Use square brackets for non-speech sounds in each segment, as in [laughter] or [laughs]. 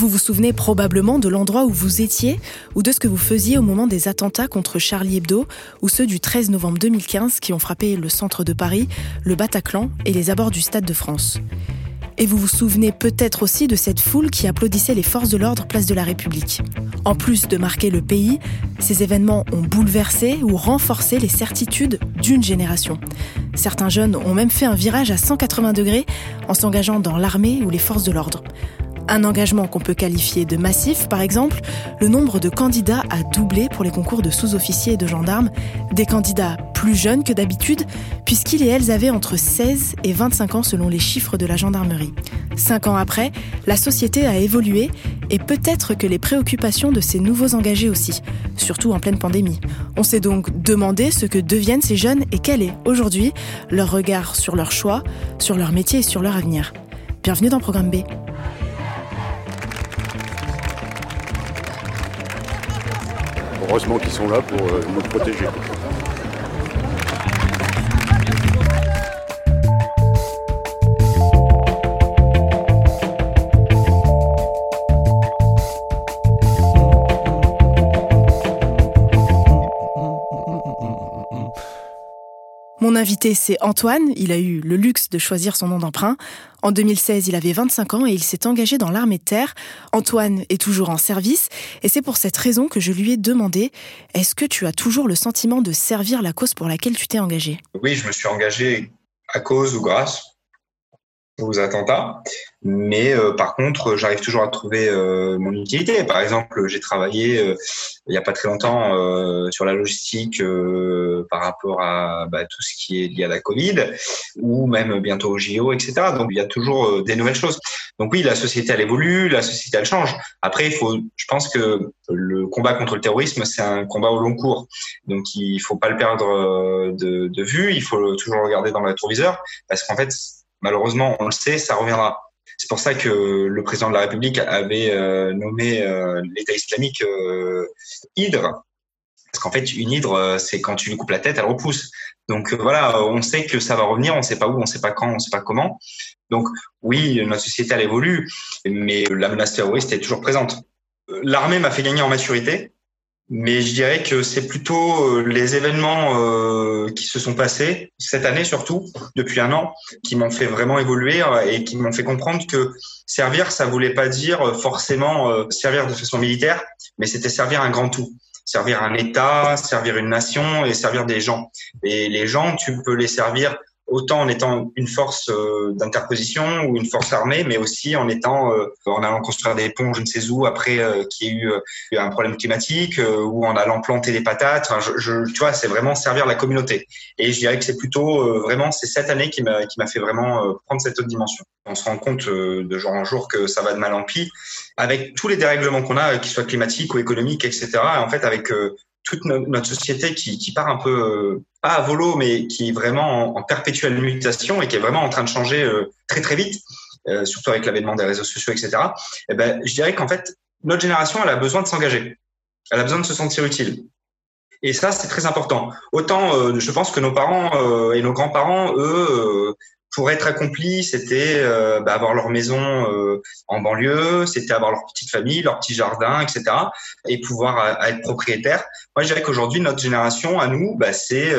Vous vous souvenez probablement de l'endroit où vous étiez ou de ce que vous faisiez au moment des attentats contre Charlie Hebdo ou ceux du 13 novembre 2015 qui ont frappé le centre de Paris, le Bataclan et les abords du Stade de France. Et vous vous souvenez peut-être aussi de cette foule qui applaudissait les forces de l'ordre place de la République. En plus de marquer le pays, ces événements ont bouleversé ou renforcé les certitudes d'une génération. Certains jeunes ont même fait un virage à 180 degrés en s'engageant dans l'armée ou les forces de l'ordre. Un engagement qu'on peut qualifier de massif, par exemple, le nombre de candidats a doublé pour les concours de sous-officiers et de gendarmes, des candidats plus jeunes que d'habitude, puisqu'ils et elles avaient entre 16 et 25 ans selon les chiffres de la gendarmerie. Cinq ans après, la société a évolué et peut-être que les préoccupations de ces nouveaux engagés aussi, surtout en pleine pandémie. On s'est donc demandé ce que deviennent ces jeunes et quel est aujourd'hui leur regard sur leur choix, sur leur métier et sur leur avenir. Bienvenue dans Programme B. Heureusement qu'ils sont là pour euh, nous protéger. Mon invité, c'est Antoine. Il a eu le luxe de choisir son nom d'emprunt. En 2016, il avait 25 ans et il s'est engagé dans l'armée de terre. Antoine est toujours en service et c'est pour cette raison que je lui ai demandé est-ce que tu as toujours le sentiment de servir la cause pour laquelle tu t'es engagé? Oui, je me suis engagé à cause ou grâce aux attentats. Mais euh, par contre, j'arrive toujours à trouver euh, mon utilité. Par exemple, j'ai travaillé euh, il n'y a pas très longtemps sur la logistique par rapport à bah, tout ce qui est lié à la Covid ou même bientôt au JO, etc. Donc il y a toujours des nouvelles choses. Donc oui, la société elle évolue, la société elle change. Après, il faut, je pense que le combat contre le terrorisme c'est un combat au long cours. Donc il faut pas le perdre de, vue. Il faut toujours regarder dans le rétroviseur parce qu'en fait malheureusement, on le sait, ça reviendra. C'est pour ça que le président de la République avait euh, nommé euh, l'État islamique euh, hydre. Parce qu'en fait, une hydre, c'est quand tu lui coupes la tête, elle repousse. Donc voilà, on sait que ça va revenir, on ne sait pas où, on ne sait pas quand, on ne sait pas comment. Donc oui, notre société, elle évolue, mais la menace terroriste est toujours présente. L'armée m'a fait gagner en maturité, mais je dirais que c'est plutôt euh, les événements euh, qui se sont passés cette année surtout depuis un an qui m'ont fait vraiment évoluer euh, et qui m'ont fait comprendre que servir ça voulait pas dire forcément servir de façon militaire mais c'était servir un grand tout servir un État, servir une nation et servir des gens. Et les gens, tu peux les servir autant en étant une force euh, d'interposition ou une force armée, mais aussi en étant euh, en allant construire des ponts, je ne sais où, après euh, qu'il y ait eu un problème climatique, ou en allant planter des patates. Tu vois, c'est vraiment servir la communauté. Et je dirais que c'est plutôt vraiment c'est cette année qui m'a qui m'a fait vraiment prendre cette autre dimension. On se rend compte de jour en jour que ça va de mal en pis, avec tous les dérèglements qu'on a, qu'ils soient climatiques ou économiques, etc. Et en fait, avec toute notre société qui, part un peu euh, pas à volo, mais qui est vraiment en, perpétuelle mutation et qui est vraiment en train de changer euh, très très vite, euh, surtout avec l'avènement des réseaux sociaux, etc. Et eh ben, je dirais qu'en fait, notre génération, elle a besoin de s'engager, elle a besoin de se sentir utile. Et ça, c'est très important. Autant, je pense que nos parents et nos grands-parents, eux, pour être accompli, c'était euh, bah, avoir leur maison euh, en banlieue, c'était avoir leur petite famille, leur petit jardin, etc. Et pouvoir euh, être propriétaire. Moi, je dirais qu'aujourd'hui, notre génération, à nous, bah, c'est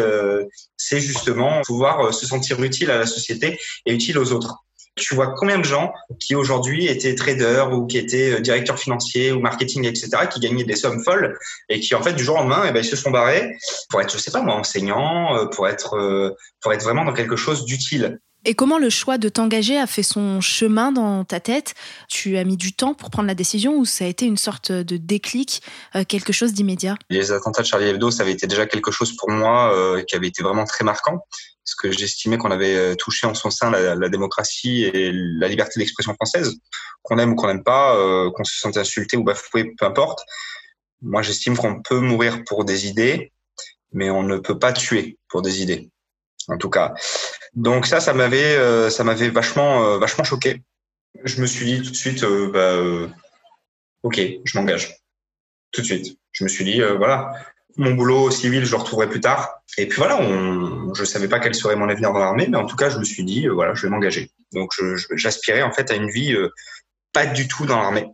c'est justement pouvoir se sentir utile à la société et utile aux autres. Tu vois combien de gens qui aujourd'hui étaient traders ou qui étaient directeurs financiers ou marketing, etc., qui gagnaient des sommes folles et qui en fait du jour au lendemain, eh ben, ils se sont barrés pour être, je sais pas moi, enseignant, pour être, pour être vraiment dans quelque chose d'utile. Et comment le choix de t'engager a fait son chemin dans ta tête? Tu as mis du temps pour prendre la décision ou ça a été une sorte de déclic, euh, quelque chose d'immédiat? Les attentats de Charlie Hebdo, ça avait été déjà quelque chose pour moi euh, qui avait été vraiment très marquant, parce que j'estimais qu'on avait euh, touché en son sein la, la démocratie et la liberté d'expression française, qu'on aime ou qu'on n'aime pas, qu'on se sente insulté ou bafoué, peu importe. Moi, j'estime qu'on peut mourir pour des idées, mais on ne peut pas tuer pour des idées en tout cas. Donc ça, ça m'avait, euh, ça m'avait vachement, euh, vachement choqué. Je me suis dit tout de suite, euh, bah, ok, je m'engage tout de suite. Je me suis dit, voilà, mon boulot civil, je le retrouverai plus tard. Et puis voilà, on, je savais pas quel serait mon avenir dans l'armée, mais en tout cas, je me suis dit, voilà, je vais m'engager. Donc, j'aspirais en fait à une vie pas du tout dans l'armée,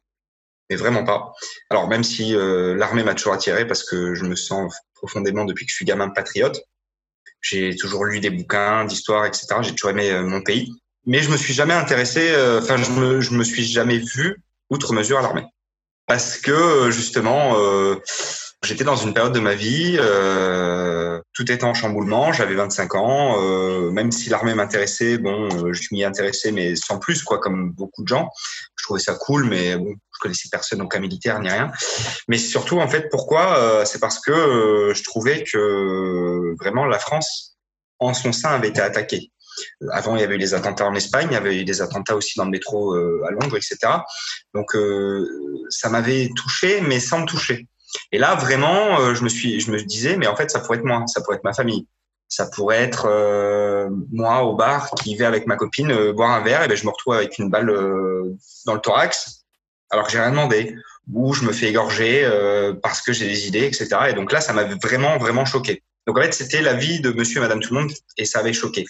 mais vraiment pas. Alors même si l'armée m'a toujours attiré parce que je me sens profondément depuis que je suis gamin patriote. J'ai toujours lu des bouquins d'histoire, etc. J'ai toujours aimé euh, mon pays. Mais je me suis jamais intéressé, euh, enfin, je me, me suis jamais vu outre mesure à l'armée. Parce que, euh, justement, j'étais dans une période de ma vie, euh, tout était en chamboulement, j'avais 25 ans, euh, même si l'armée m'intéressait, bon, je m'y intéressais, mais sans plus, quoi, comme beaucoup de gens. Je trouvais ça cool, mais bon, je connaissais personne en cas militaire ni rien. Mais surtout, en fait, pourquoi euh, C'est parce que euh, je trouvais que vraiment la France, en son sein, avait été attaquée. Avant, il y avait eu des attentats en Espagne, il y avait eu des attentats aussi dans le métro euh, à Londres, etc. Donc, ça m'avait touché, mais sans me toucher. Et là, vraiment, je me suis, je me disais, mais en fait, ça pourrait être moi, ça pourrait être ma famille ça pourrait être euh, moi au bar qui vais avec ma copine boire un verre et ben je me retrouve avec une balle dans le thorax alors que j'ai rien demandé, ou je me fais égorger euh, parce que j'ai des idées, etc. Et donc là, ça m'avait vraiment, vraiment choqué. Donc en fait, c'était la vie de Monsieur et Madame tout le monde et ça avait choqué.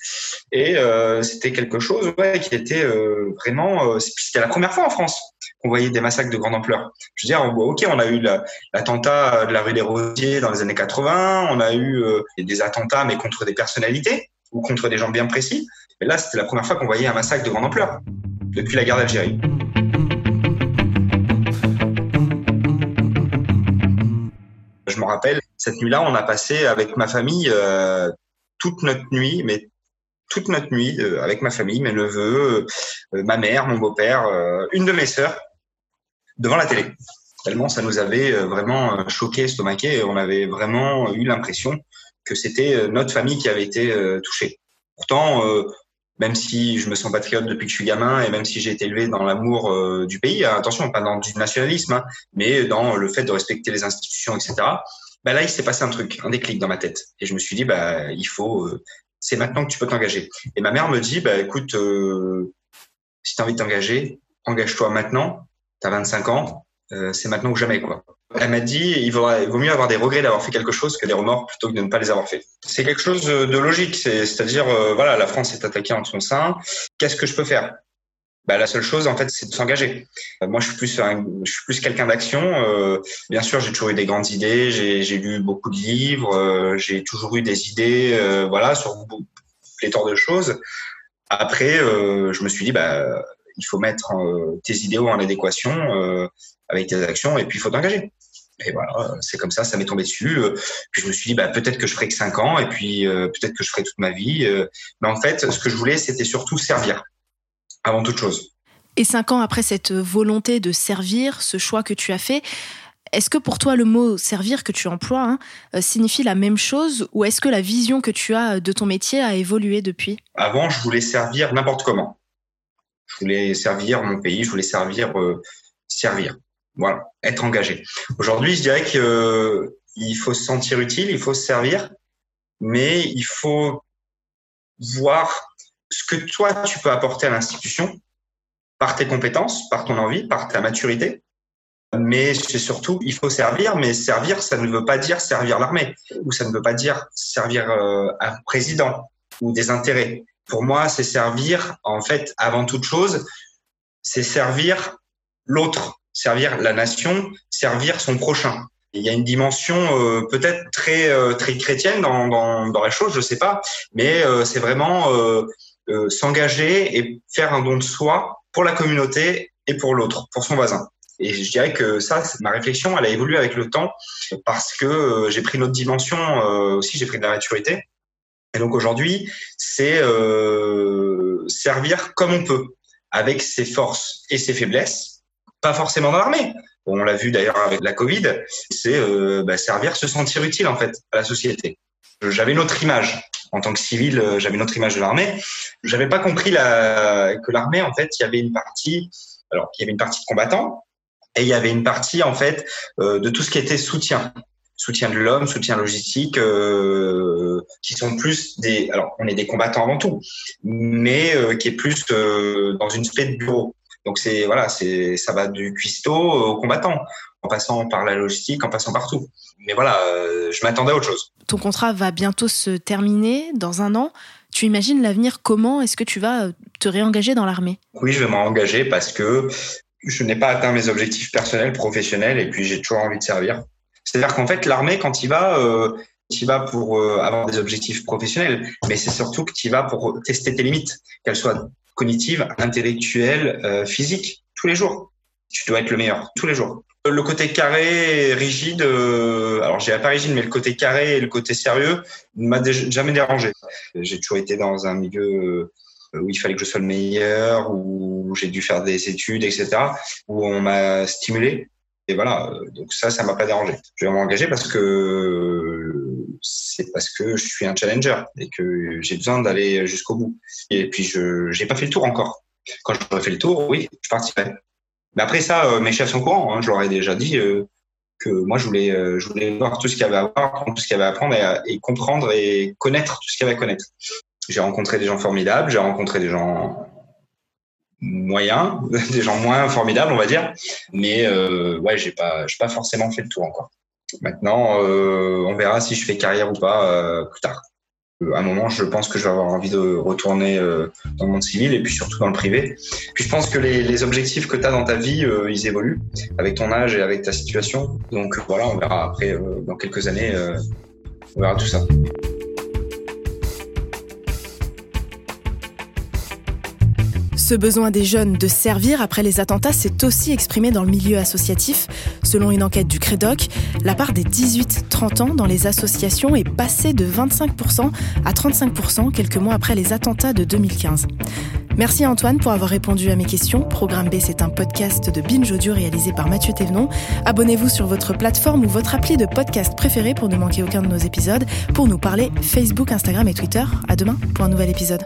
Et euh, c'était quelque chose ouais, qui était euh, vraiment. Euh, c'était la première fois en France qu'on voyait des massacres de grande ampleur. Je veux dire, ok, on a eu l'attentat de la rue des Rosiers dans les années 80, on a eu euh, des attentats mais contre des personnalités ou contre des gens bien précis. Mais là, c'était la première fois qu'on voyait un massacre de grande ampleur depuis la guerre d'Algérie. Je me rappelle, cette nuit-là, on a passé avec ma famille euh, toute notre nuit, mais toute notre nuit euh, avec ma famille, mes neveux, euh, ma mère, mon beau-père, une de mes sœurs, devant la télé. Tellement ça nous avait vraiment choqué, estomaqué, et on avait vraiment eu l'impression que c'était notre famille qui avait été touchée. Pourtant, même si je me sens patriote depuis que je suis gamin et même si j'ai été élevé dans l'amour euh, du pays, attention, pas dans du nationalisme, hein, mais dans le fait de respecter les institutions, etc. Bah là, il s'est passé un truc, un déclic dans ma tête, et je me suis dit, bah il faut, euh, c'est maintenant que tu peux t'engager. Et ma mère me dit, bah écoute, euh, si tu as envie de t'engager, engage-toi maintenant. Tu as 25 ans, c'est maintenant ou jamais, quoi. Elle m'a dit il vaut, mieux avoir des regrets d'avoir fait quelque chose que des remords plutôt que de ne pas les avoir fait. C'est quelque chose de logique, c'est-à-dire euh, voilà, la France est attaquée en son sein. Qu'est-ce que je peux faire? Bah, la seule chose en fait, c'est de s'engager. Euh, moi, je suis plus, je suis plus quelqu'un d'action. Euh, bien sûr, j'ai toujours eu des grandes idées. J'ai lu beaucoup de livres. j'ai toujours eu des idées, voilà, sur pléthore de choses. Après, je me suis dit, bah, il faut mettre tes idéaux en adéquation avec tes actions et puis il faut t'engager. Et voilà, c'est comme ça, ça m'est tombé dessus. Euh, puis je me suis dit, bah, peut-être que je ferai que 5 ans, et puis euh, peut-être que je ferai toute ma vie. Euh. Mais en fait, ce que je voulais, c'était surtout servir, avant toute chose. Et 5 ans après cette volonté de servir, ce choix que tu as fait, est-ce que pour toi le mot servir que tu emploies hein, signifie la même chose ou est-ce que la vision que tu as de ton métier a évolué depuis? Avant, je voulais servir n'importe comment. Je voulais servir mon pays, je voulais servir, servir. Voilà, être engagé. Aujourd'hui, je dirais qu'il euh, faut se sentir utile, il faut se servir, mais il faut voir ce que toi tu peux apporter à l'institution par tes compétences, par ton envie, par ta maturité. Mais c'est surtout, il faut servir, mais servir, ça ne veut pas dire servir l'armée, ou ça ne veut pas dire servir euh, un président ou des intérêts. Pour moi, c'est servir, en fait, avant toute chose, c'est servir l'autre, servir la nation, servir son prochain. Il y a une dimension euh, peut-être très euh, très chrétienne dans, dans, dans la chose, je sais pas, mais euh, c'est vraiment s'engager et faire un don de soi pour la communauté et pour l'autre, pour son voisin. Et je dirais que ça, ma réflexion, elle a évolué avec le temps parce que j'ai pris une autre dimension aussi, j'ai pris de la maturité. Et donc aujourd'hui, c'est servir comme on peut, avec ses forces et ses faiblesses, pas forcément dans l'armée. On l'a vu d'ailleurs avec la Covid, c'est bah, servir, se sentir utile en fait à la société. J'avais une autre image en tant que civil, euh, j'avais une autre image de l'armée. J'avais pas compris que l'armée, en fait, il y avait une partie, alors il y avait une partie de combattants et il y avait une partie en fait euh, de tout ce qui était soutien, soutien de l'homme, soutien logistique, euh, qui sont plus des, alors on est des combattants avant tout, mais euh, qui est plus euh, dans une espèce de bureau. Donc c'est voilà, c'est ça va du cuistot au combattant, en passant par la logistique, en passant partout. Mais voilà, euh, je m'attendais à autre chose. Ton contrat va bientôt se terminer dans un an. Tu imagines l'avenir comment Est-ce que tu vas euh, te réengager dans l'armée? Oui, je vais m'engager parce que je n'ai pas atteint mes objectifs personnels, professionnels, et puis j'ai toujours envie de servir. C'est-à-dire qu'en fait, l'armée, quand il va, euh, tu vas pour euh, avoir des objectifs professionnels, mais c'est surtout que tu vas pour tester tes limites, qu'elles soient cognitives, intellectuelles, euh, physiques, tous les jours. Tu dois être le meilleur, tous les jours. Le côté carré, rigide, euh, alors j'ai pas rigide, mais le côté carré et le côté sérieux ne m'a jamais dérangé. J'ai toujours été dans un milieu euh, où il fallait que je sois le meilleur, où j'ai dû faire des études, etc., où on m'a stimulé. Et voilà, donc ça, ça m'a pas dérangé. Je vais m'engager parce que c'est parce que je suis un challenger et que j'ai besoin d'aller jusqu'au bout. Et puis je j'ai pas fait le tour encore. Quand j'aurai fait le tour, oui, je partirai. Mais après ça, euh, mes chefs sont courants. Hein, je leur ai déjà dit euh, que moi, je voulais, euh, je voulais voir tout ce qu'il y avait à voir, tout ce qu'il y avait à apprendre et, et, comprendre et connaître tout ce qu'il y avait à connaître. J'ai rencontré des gens formidables, j'ai rencontré des gens moyens, [laughs] des gens moins formidables, on va dire. Mais euh, ouais, j'ai pas, j'ai pas forcément fait le tour encore. Maintenant, euh, on verra si je fais carrière ou pas euh, plus tard. À un moment, je pense que je vais avoir envie de retourner euh, dans le monde civil et puis surtout dans le privé. Puis je pense que les, les objectifs que tu as dans ta vie, euh, ils évoluent avec ton âge et avec ta situation. Donc voilà, on verra après, euh, dans quelques années, on verra tout ça. Ce besoin des jeunes de servir après les attentats s'est aussi exprimé dans le milieu associatif. Selon une enquête du Crédoc, la part des 18-30 ans dans les associations est passée de 25% à 35% quelques mois après les attentats de 2015. Merci Antoine pour avoir répondu à mes questions. Programme B, c'est un podcast de Binge Audio réalisé par Mathieu Thévenon. Abonnez-vous sur votre plateforme ou votre appli de podcast préféré pour ne manquer aucun de nos épisodes. Pour nous parler, Facebook, Instagram et Twitter. À demain pour un nouvel épisode.